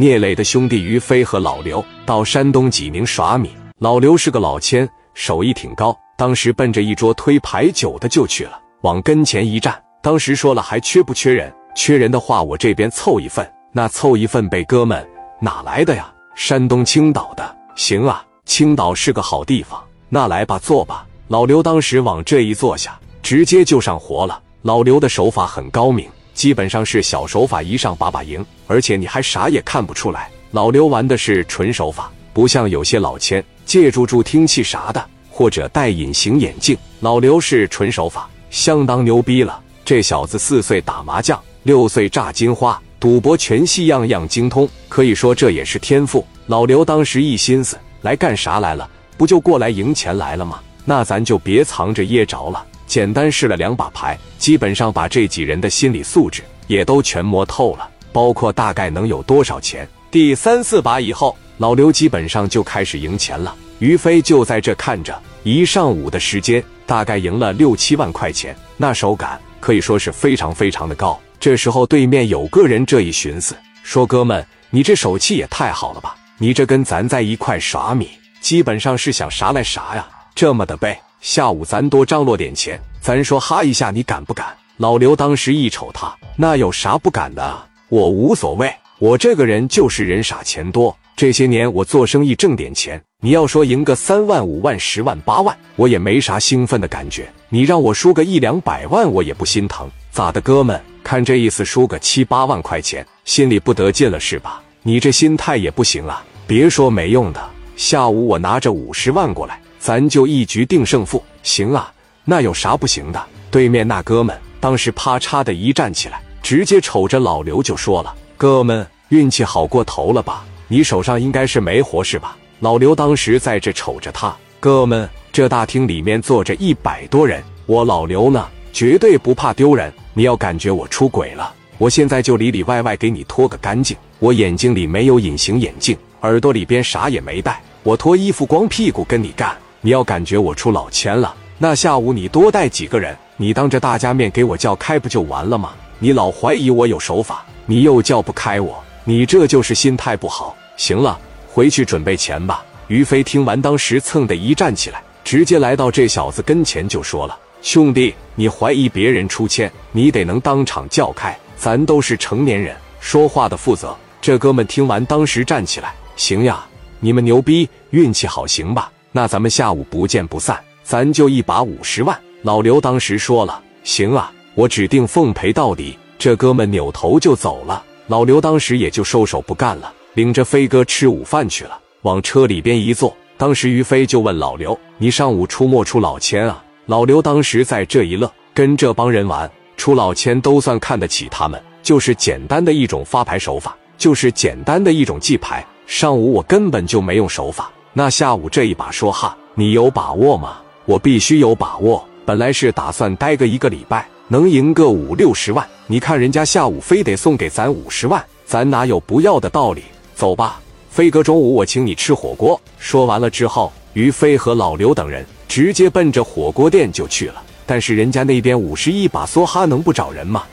聂磊的兄弟于飞和老刘到山东济宁耍米。老刘是个老千，手艺挺高，当时奔着一桌推牌九的就去了，往跟前一站。当时说了还缺不缺人？缺人的话，我这边凑一份。那凑一份呗，哥们，哪来的呀？山东青岛的。行啊，青岛是个好地方。那来吧，坐吧。老刘当时往这一坐下，直接就上活了。老刘的手法很高明，基本上是小手法一上把把赢，而且你还啥也看不出来。老刘玩的是纯手法，不像有些老千借助助听器啥的，或者戴隐形眼镜。老刘是纯手法，相当牛逼了。这小子四岁打麻将，六岁炸金花，赌博全系样样精通，可以说这也是天赋。老刘当时一心思，来干啥来了？不就过来赢钱来了吗？那咱就别藏着掖着了。简单试了两把牌，基本上把这几人的心理素质也都全摸透了，包括大概能有多少钱。第三四把以后，老刘基本上就开始赢钱了。于飞就在这看着，一上午的时间，大概赢了六七万块钱，那手感可以说是非常非常的高。这时候对面有个人这一寻思，说：“哥们，你这手气也太好了吧？你这跟咱在一块耍米，基本上是想啥来啥呀？这么的呗。”下午咱多张罗点钱，咱说哈一下，你敢不敢？老刘当时一瞅他，那有啥不敢的？我无所谓，我这个人就是人傻钱多。这些年我做生意挣点钱，你要说赢个三万、五万、十万、八万，我也没啥兴奋的感觉。你让我输个一两百万，我也不心疼。咋的，哥们？看这意思，输个七八万块钱，心里不得劲了是吧？你这心态也不行啊！别说没用的，下午我拿着五十万过来。咱就一局定胜负，行啊？那有啥不行的？对面那哥们当时啪嚓的一站起来，直接瞅着老刘就说了：“哥们，运气好过头了吧？你手上应该是没活是吧？”老刘当时在这瞅着他，哥们，这大厅里面坐着一百多人，我老刘呢，绝对不怕丢人。你要感觉我出轨了，我现在就里里外外给你脱个干净。我眼睛里没有隐形眼镜，耳朵里边啥也没带，我脱衣服光屁股跟你干。你要感觉我出老千了，那下午你多带几个人，你当着大家面给我叫开不就完了吗？你老怀疑我有手法，你又叫不开我，你这就是心态不好。行了，回去准备钱吧。于飞听完，当时蹭的一站起来，直接来到这小子跟前就说了：“兄弟，你怀疑别人出千，你得能当场叫开，咱都是成年人，说话的负责。”这哥们听完，当时站起来：“行呀，你们牛逼，运气好，行吧。”那咱们下午不见不散，咱就一把五十万。老刘当时说了：“行啊，我指定奉陪到底。”这哥们扭头就走了。老刘当时也就收手不干了，领着飞哥吃午饭去了。往车里边一坐，当时于飞就问老刘：“你上午出没出老千啊？”老刘当时在这一乐，跟这帮人玩出老千都算看得起他们，就是简单的一种发牌手法，就是简单的一种记牌。上午我根本就没用手法。那下午这一把说哈，你有把握吗？我必须有把握。本来是打算待个一个礼拜，能赢个五六十万。你看人家下午非得送给咱五十万，咱哪有不要的道理？走吧，飞哥，中午我请你吃火锅。说完了之后，于飞和老刘等人直接奔着火锅店就去了。但是人家那边五十一把梭哈能不找人吗？